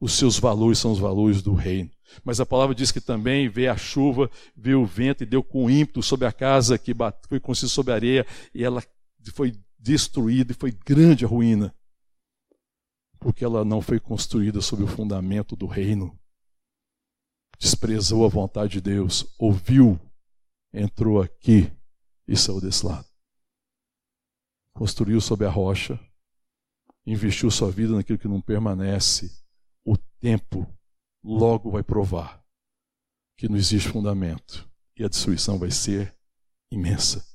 Speaker 2: Os seus valores são os valores do reino. Mas a palavra diz que também veio a chuva, veio o vento e deu com ímpeto sobre a casa que foi construída sobre a areia, e ela foi destruída e foi grande a ruína porque ela não foi construída sob o fundamento do reino. Desprezou a vontade de Deus, ouviu, entrou aqui e saiu desse lado. Construiu sob a rocha, investiu sua vida naquilo que não permanece. O tempo logo vai provar que não existe fundamento e a destruição vai ser imensa.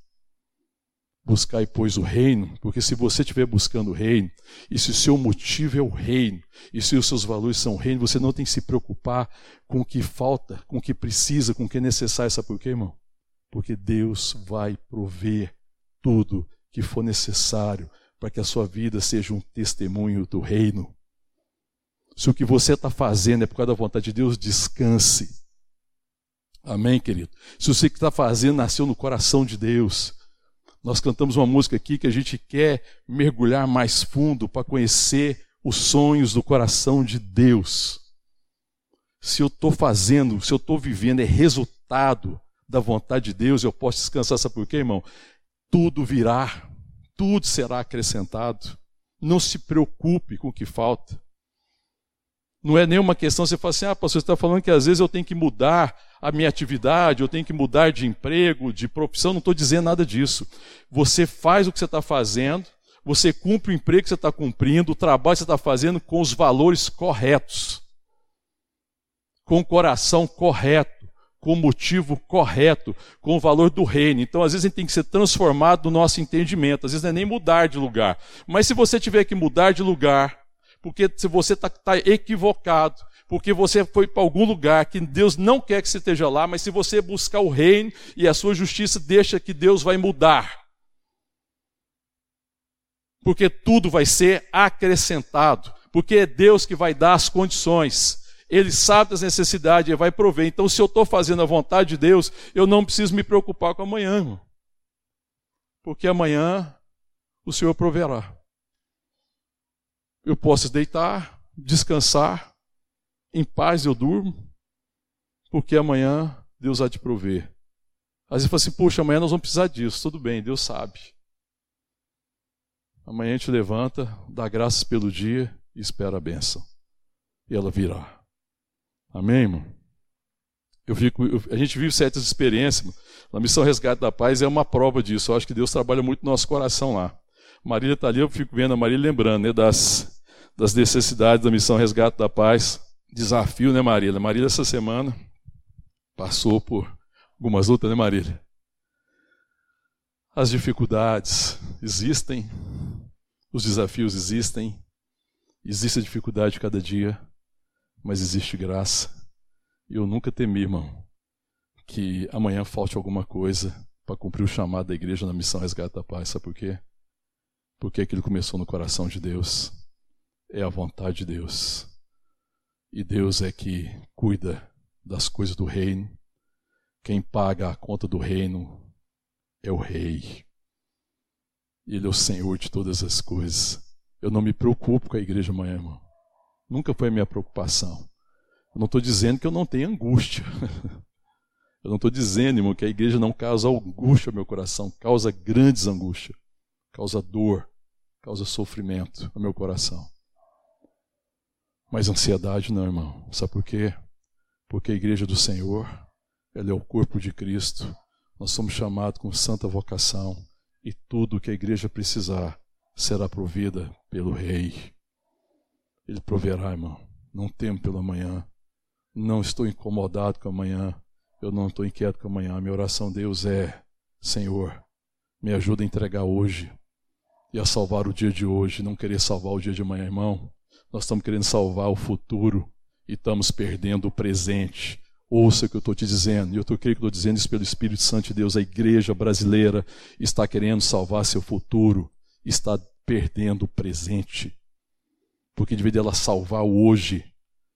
Speaker 2: Buscai, pois, o reino, porque se você estiver buscando o reino, e se o seu motivo é o reino, e se os seus valores são o reino, você não tem que se preocupar com o que falta, com o que precisa, com o que é necessário. Sabe por quê, irmão? Porque Deus vai prover tudo que for necessário para que a sua vida seja um testemunho do reino. Se o que você está fazendo é por causa da vontade de Deus, descanse. Amém, querido? Se o que está fazendo nasceu no coração de Deus, nós cantamos uma música aqui que a gente quer mergulhar mais fundo para conhecer os sonhos do coração de Deus. Se eu estou fazendo, se eu estou vivendo, é resultado da vontade de Deus, eu posso descansar. Sabe por quê, irmão? Tudo virá, tudo será acrescentado. Não se preocupe com o que falta. Não é nenhuma questão, você fala assim, ah, pastor, você está falando que às vezes eu tenho que mudar a minha atividade, eu tenho que mudar de emprego, de profissão, não estou dizendo nada disso. Você faz o que você está fazendo, você cumpre o emprego que você está cumprindo, o trabalho que você está fazendo com os valores corretos, com o coração correto, com o motivo correto, com o valor do reino. Então, às vezes, a gente tem que ser transformado no nosso entendimento, às vezes não é nem mudar de lugar. Mas se você tiver que mudar de lugar, porque se você está tá equivocado, porque você foi para algum lugar que Deus não quer que você esteja lá, mas se você buscar o reino e a sua justiça, deixa que Deus vai mudar. Porque tudo vai ser acrescentado, porque é Deus que vai dar as condições. Ele sabe das necessidades, ele vai prover. Então, se eu estou fazendo a vontade de Deus, eu não preciso me preocupar com amanhã, irmão. Porque amanhã o Senhor proverá eu posso deitar, descansar, em paz eu durmo, porque amanhã Deus há de prover. Às vezes fala assim, puxa, amanhã nós vamos precisar disso. Tudo bem, Deus sabe. Amanhã a gente levanta, dá graças pelo dia e espera a bênção. E ela virá. Amém, irmão? Eu fico, eu, a gente vive certas experiências. A missão Resgate da Paz é uma prova disso. Eu acho que Deus trabalha muito no nosso coração lá. Marília está ali, eu fico vendo a Marília lembrando né, das, das necessidades da missão Resgate da Paz. Desafio, né, Marília? Marília, essa semana, passou por algumas lutas, né, Marília? As dificuldades existem, os desafios existem, existe a dificuldade cada dia, mas existe graça. E eu nunca temi, irmão, que amanhã falte alguma coisa para cumprir o chamado da igreja na missão Resgate da Paz. Sabe por quê? Porque aquilo começou no coração de Deus. É a vontade de Deus. E Deus é que cuida das coisas do reino. Quem paga a conta do reino é o Rei. Ele é o Senhor de todas as coisas. Eu não me preocupo com a igreja amanhã, irmão. Nunca foi a minha preocupação. Eu não estou dizendo que eu não tenho angústia. eu não estou dizendo, irmão, que a igreja não causa angústia ao meu coração, causa grandes angústias, causa dor, causa sofrimento no meu coração. Mas ansiedade não, irmão. Sabe por quê? Porque a igreja do Senhor, ela é o corpo de Cristo. Nós somos chamados com santa vocação e tudo que a igreja precisar será provida pelo Rei. Ele proverá, irmão. Não temo pelo amanhã. Não estou incomodado com amanhã. Eu não estou inquieto com amanhã. A minha oração Deus é: Senhor, me ajuda a entregar hoje e a salvar o dia de hoje, não querer salvar o dia de amanhã, irmão. Nós estamos querendo salvar o futuro e estamos perdendo o presente. Ouça o que eu estou te dizendo, e eu creio que estou dizendo isso pelo Espírito Santo de Deus. A igreja brasileira está querendo salvar seu futuro, está perdendo o presente. Porque de vez dela salvar o hoje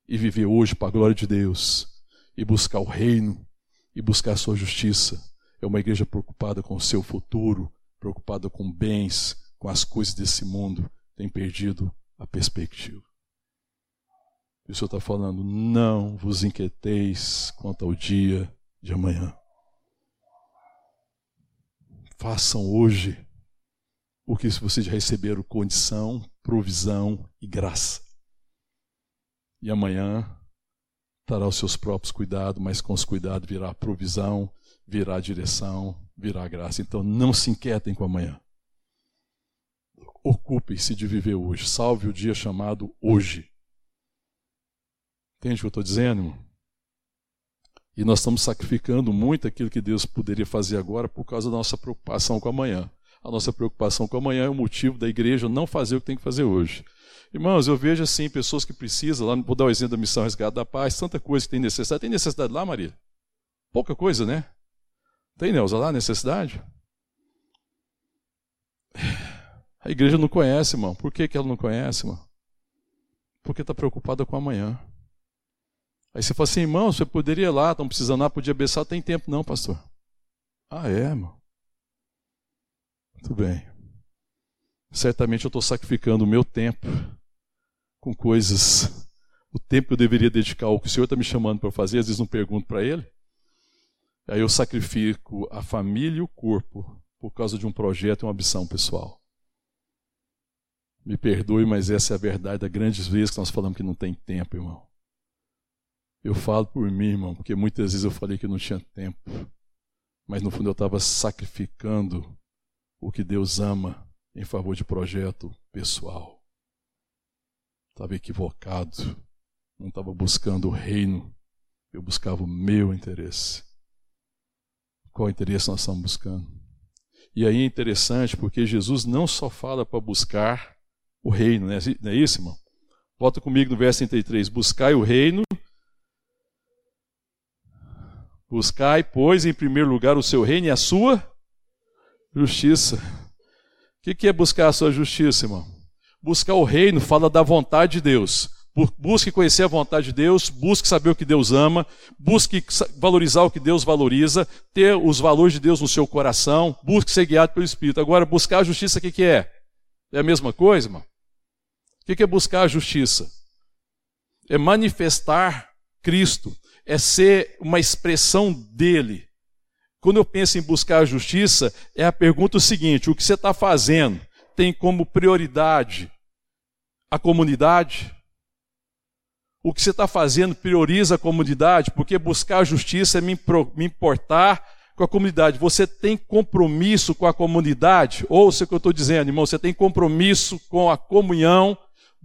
Speaker 2: e viver hoje para a glória de Deus e buscar o reino e buscar a sua justiça, é uma igreja preocupada com o seu futuro, preocupada com bens, com as coisas desse mundo, tem perdido a perspectiva. E o Senhor está falando: não vos inquieteis quanto ao dia de amanhã. Façam hoje o que vocês receberam condição, provisão e graça. E amanhã terá os seus próprios cuidados, mas com os cuidados virá a provisão, virá a direção, virá a graça. Então não se inquietem com amanhã. Ocupem-se de viver hoje. Salve o dia chamado hoje. Entende o que eu estou dizendo, irmão? E nós estamos sacrificando muito aquilo que Deus poderia fazer agora por causa da nossa preocupação com amanhã. A nossa preocupação com amanhã é o motivo da igreja não fazer o que tem que fazer hoje. Irmãos, eu vejo assim, pessoas que precisam, lá, vou dar o exemplo da missão Resgate da Paz, tanta coisa que tem necessidade. Tem necessidade lá, Maria? Pouca coisa, né? Tem, Neuza, lá necessidade? A igreja não conhece, irmão. Por que, que ela não conhece, irmão? Porque está preocupada com amanhã. Aí você fala assim, irmão, você poderia ir lá, estão precisando lá, podia abençoar, tem tempo não, pastor. Ah, é, irmão? Muito bem. Certamente eu estou sacrificando o meu tempo com coisas, o tempo que eu deveria dedicar ao que o Senhor está me chamando para fazer, às vezes não pergunto para Ele. Aí eu sacrifico a família e o corpo por causa de um projeto e uma ambição pessoal. Me perdoe, mas essa é a verdade da grandes vezes que nós falamos que não tem tempo, irmão. Eu falo por mim, irmão, porque muitas vezes eu falei que não tinha tempo, mas no fundo eu estava sacrificando o que Deus ama em favor de projeto pessoal. Estava equivocado, não estava buscando o reino, eu buscava o meu interesse. Qual interesse nós estamos buscando? E aí é interessante porque Jesus não só fala para buscar o reino, né? não é isso, irmão? Volta comigo no verso 33. Buscai o reino Buscai, pois, em primeiro lugar o seu reino e a sua justiça. O que é buscar a sua justiça, irmão? Buscar o reino fala da vontade de Deus. Busque conhecer a vontade de Deus, busque saber o que Deus ama, busque valorizar o que Deus valoriza, ter os valores de Deus no seu coração, busque ser guiado pelo Espírito. Agora, buscar a justiça, o que, que é? É a mesma coisa, irmão? O que é buscar a justiça? É manifestar Cristo, é ser uma expressão dele. Quando eu penso em buscar a justiça, é a pergunta seguinte: o que você está fazendo tem como prioridade a comunidade? O que você está fazendo prioriza a comunidade, porque buscar a justiça é me importar com a comunidade. Você tem compromisso com a comunidade? Ouça o que eu estou dizendo, irmão. Você tem compromisso com a comunhão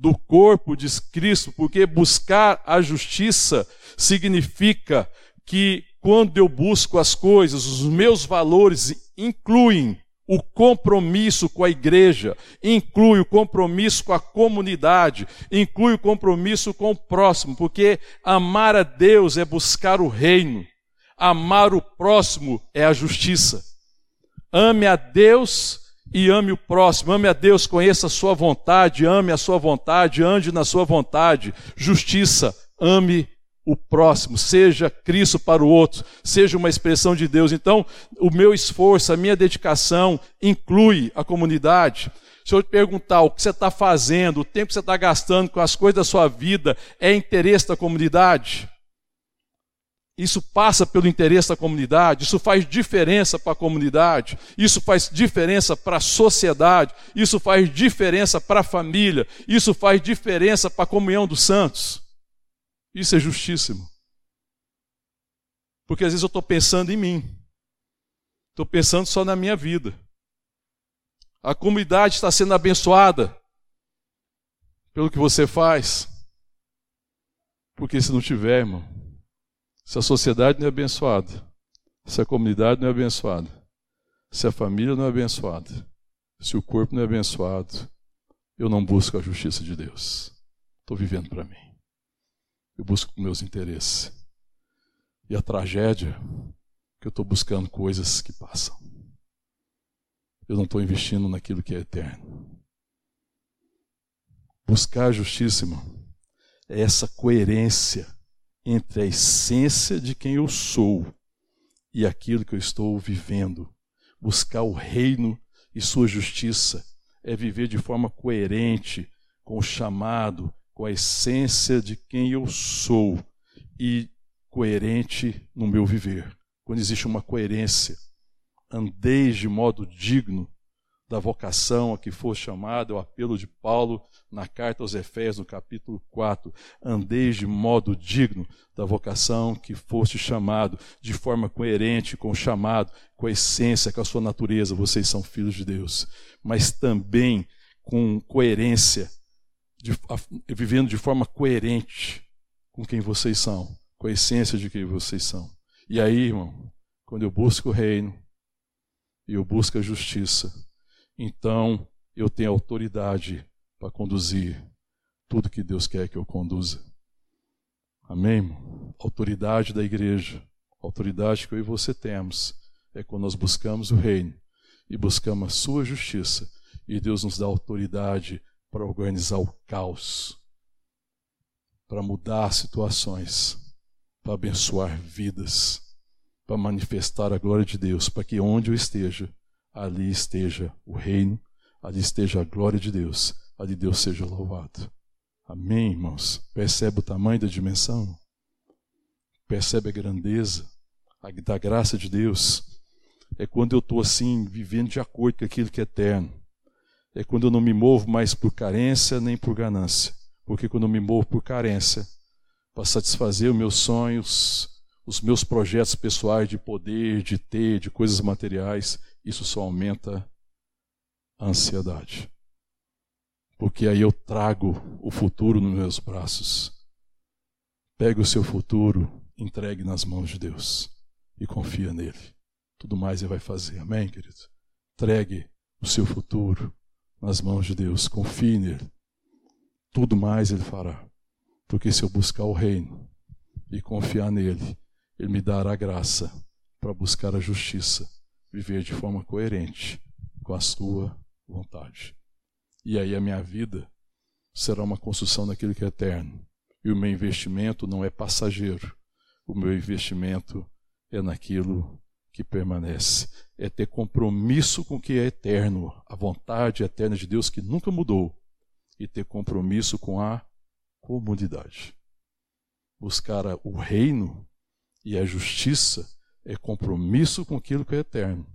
Speaker 2: do corpo de Cristo, porque buscar a justiça significa que quando eu busco as coisas, os meus valores incluem o compromisso com a igreja, inclui o compromisso com a comunidade, inclui o compromisso com o próximo, porque amar a Deus é buscar o reino, amar o próximo é a justiça. Ame a Deus e ame o próximo, ame a Deus, conheça a sua vontade, ame a sua vontade, ande na sua vontade. Justiça, ame o próximo, seja Cristo para o outro, seja uma expressão de Deus. Então, o meu esforço, a minha dedicação inclui a comunidade. Se eu te perguntar o que você está fazendo, o tempo que você está gastando com as coisas da sua vida, é interesse da comunidade? Isso passa pelo interesse da comunidade, isso faz diferença para a comunidade, isso faz diferença para a sociedade, isso faz diferença para a família, isso faz diferença para a comunhão dos santos. Isso é justíssimo. Porque às vezes eu estou pensando em mim, estou pensando só na minha vida. A comunidade está sendo abençoada pelo que você faz. Porque se não tiver, irmão, se a sociedade não é abençoada, se a comunidade não é abençoada, se a família não é abençoada, se o corpo não é abençoado, eu não busco a justiça de Deus. Estou vivendo para mim. Eu busco meus interesses. E a tragédia que eu estou buscando coisas que passam. Eu não estou investindo naquilo que é eterno. Buscar a justiça, irmão, é essa coerência entre a essência de quem eu sou e aquilo que eu estou vivendo. Buscar o reino e sua justiça é viver de forma coerente com o chamado, com a essência de quem eu sou e coerente no meu viver. Quando existe uma coerência, andeis de modo digno da vocação a que for chamado, é o apelo de Paulo na carta aos Efésios, no capítulo 4. Andeis de modo digno da vocação que foste chamado, de forma coerente com o chamado, com a essência, com a sua natureza, vocês são filhos de Deus. Mas também com coerência, de, a, vivendo de forma coerente com quem vocês são, com a essência de quem vocês são. E aí, irmão, quando eu busco o reino e eu busco a justiça, então eu tenho autoridade para conduzir tudo que Deus quer que eu conduza. Amém? Autoridade da igreja, autoridade que eu e você temos, é quando nós buscamos o reino e buscamos a sua justiça, e Deus nos dá autoridade para organizar o caos, para mudar situações, para abençoar vidas, para manifestar a glória de Deus, para que onde eu esteja, ali esteja o reino, ali esteja a glória de Deus, ali Deus seja louvado. Amém, irmãos? Percebe o tamanho da dimensão? Percebe a grandeza da graça de Deus? É quando eu estou assim, vivendo de acordo com aquilo que é eterno. É quando eu não me movo mais por carência nem por ganância. Porque quando eu me movo por carência, para satisfazer os meus sonhos, os meus projetos pessoais de poder, de ter, de coisas materiais, isso só aumenta a ansiedade. Porque aí eu trago o futuro nos meus braços. Pegue o seu futuro, entregue nas mãos de Deus e confia nele. Tudo mais ele vai fazer. Amém, querido? Entregue o seu futuro nas mãos de Deus. Confie nele. Tudo mais ele fará. Porque se eu buscar o reino e confiar nele, ele me dará graça para buscar a justiça viver de forma coerente com a sua vontade. E aí a minha vida será uma construção daquilo que é eterno. E o meu investimento não é passageiro. O meu investimento é naquilo que permanece. É ter compromisso com o que é eterno, a vontade eterna de Deus que nunca mudou. E ter compromisso com a comunidade. Buscar o reino e a justiça é compromisso com aquilo que é eterno,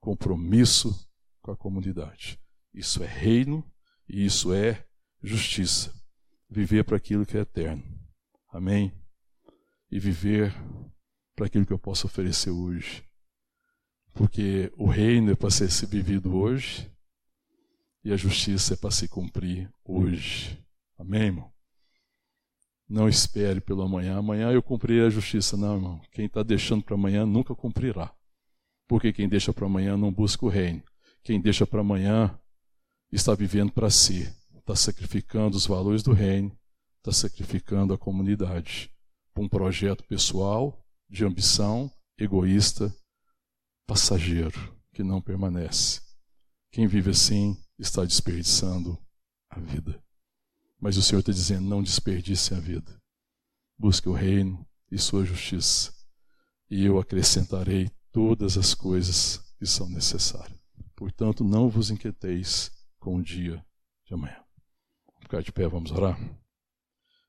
Speaker 2: compromisso com a comunidade. Isso é reino e isso é justiça. Viver para aquilo que é eterno. Amém? E viver para aquilo que eu posso oferecer hoje. Porque o reino é para ser vivido hoje e a justiça é para se cumprir hoje. Amém, irmão? Não espere pelo amanhã. Amanhã eu cumprirei a justiça. Não, irmão. Quem está deixando para amanhã nunca cumprirá. Porque quem deixa para amanhã não busca o reino. Quem deixa para amanhã está vivendo para si. Está sacrificando os valores do reino. Está sacrificando a comunidade. Um projeto pessoal, de ambição, egoísta, passageiro, que não permanece. Quem vive assim está desperdiçando a vida. Mas o Senhor está dizendo: não desperdice a vida. Busque o reino e sua justiça, e eu acrescentarei todas as coisas que são necessárias. Portanto, não vos inquieteis com o dia de amanhã. Vamos ficar de pé, vamos orar.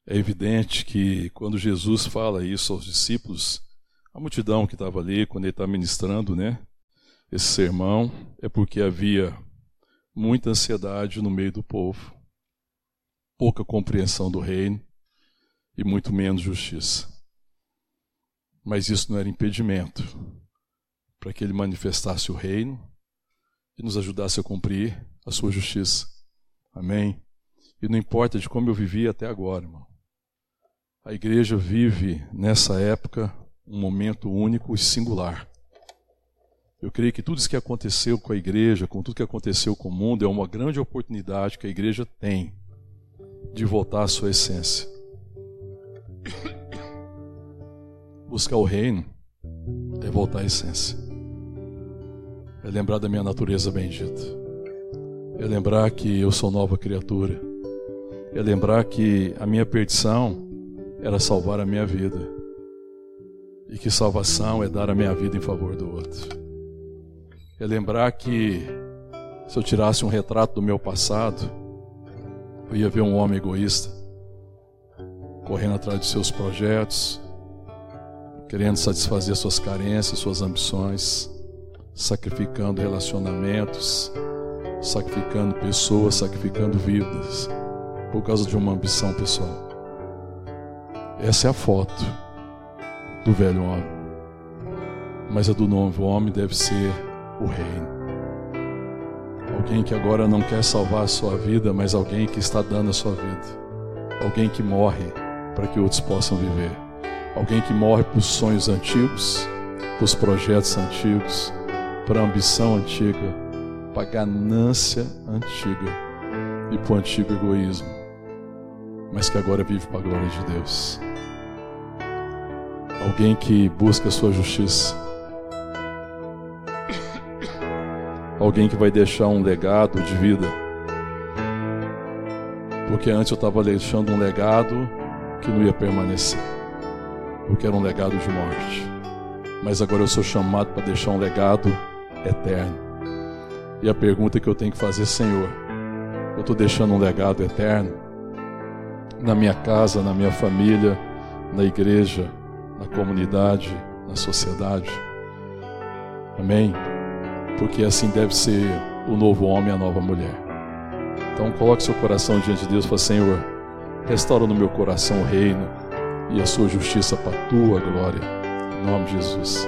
Speaker 2: É evidente que quando Jesus fala isso aos discípulos, a multidão que estava ali, quando ele está ministrando, né, esse sermão, é porque havia muita ansiedade no meio do povo pouca compreensão do reino e muito menos justiça. Mas isso não era impedimento para que ele manifestasse o reino e nos ajudasse a cumprir a sua justiça. Amém? E não importa de como eu vivi até agora, irmão. A igreja vive nessa época um momento único e singular. Eu creio que tudo isso que aconteceu com a igreja, com tudo que aconteceu com o mundo, é uma grande oportunidade que a igreja tem de voltar à sua essência. Buscar o reino é voltar à essência. É lembrar da minha natureza bendita. É lembrar que eu sou nova criatura. É lembrar que a minha perdição era salvar a minha vida. E que salvação é dar a minha vida em favor do outro. É lembrar que se eu tirasse um retrato do meu passado, eu ia ver um homem egoísta, correndo atrás de seus projetos, querendo satisfazer suas carências, suas ambições, sacrificando relacionamentos, sacrificando pessoas, sacrificando vidas, por causa de uma ambição pessoal. Essa é a foto do velho homem. Mas a do novo homem deve ser o reino. Alguém que agora não quer salvar a sua vida, mas alguém que está dando a sua vida. Alguém que morre para que outros possam viver. Alguém que morre os sonhos antigos, para os projetos antigos, para a ambição antiga, para a ganância antiga e para o antigo egoísmo, mas que agora vive para a glória de Deus alguém que busca a sua justiça, alguém que vai deixar um legado de vida. Porque antes eu estava deixando um legado que não ia permanecer, porque era um legado de morte. Mas agora eu sou chamado para deixar um legado eterno. E a pergunta que eu tenho que fazer, Senhor, eu estou deixando um legado eterno na minha casa, na minha família, na igreja, na comunidade, na sociedade. Amém? Porque assim deve ser o novo homem e a nova mulher. Então coloque seu coração diante de Deus e fale, Senhor, restaura no meu coração o reino e a sua justiça para a tua glória. Em nome de Jesus.